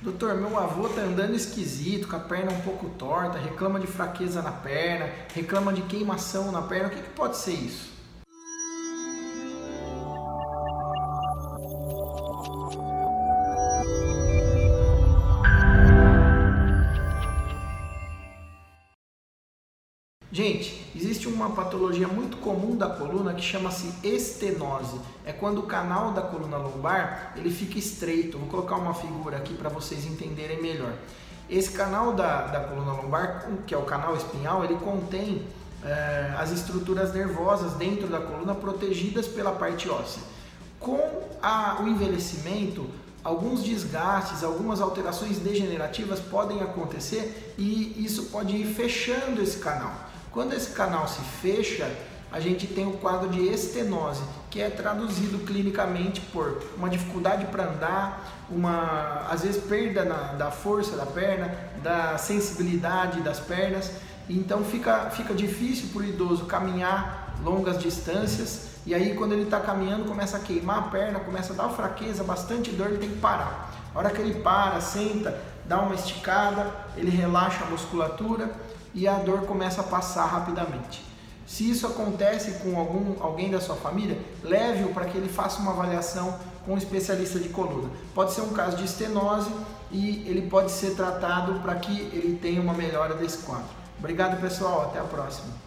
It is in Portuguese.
Doutor, meu avô tá andando esquisito, com a perna um pouco torta, reclama de fraqueza na perna, reclama de queimação na perna. O que, que pode ser isso? Gente, existe uma patologia muito comum da coluna que chama-se estenose. É quando o canal da coluna lombar ele fica estreito. Vou colocar uma figura aqui para vocês entenderem melhor. Esse canal da, da coluna lombar, que é o canal espinhal, ele contém é, as estruturas nervosas dentro da coluna protegidas pela parte óssea. Com a, o envelhecimento, alguns desgastes, algumas alterações degenerativas podem acontecer e isso pode ir fechando esse canal. Quando esse canal se fecha, a gente tem o quadro de estenose, que é traduzido clinicamente por uma dificuldade para andar, uma às vezes perda na, da força da perna, da sensibilidade das pernas. Então fica, fica difícil para o idoso caminhar longas distâncias e aí quando ele está caminhando começa a queimar a perna, começa a dar fraqueza, bastante dor, ele tem que parar. A hora que ele para, senta, dá uma esticada, ele relaxa a musculatura e a dor começa a passar rapidamente. Se isso acontece com algum, alguém da sua família, leve-o para que ele faça uma avaliação com um especialista de coluna. Pode ser um caso de estenose e ele pode ser tratado para que ele tenha uma melhora desse quadro. Obrigado pessoal, até a próxima.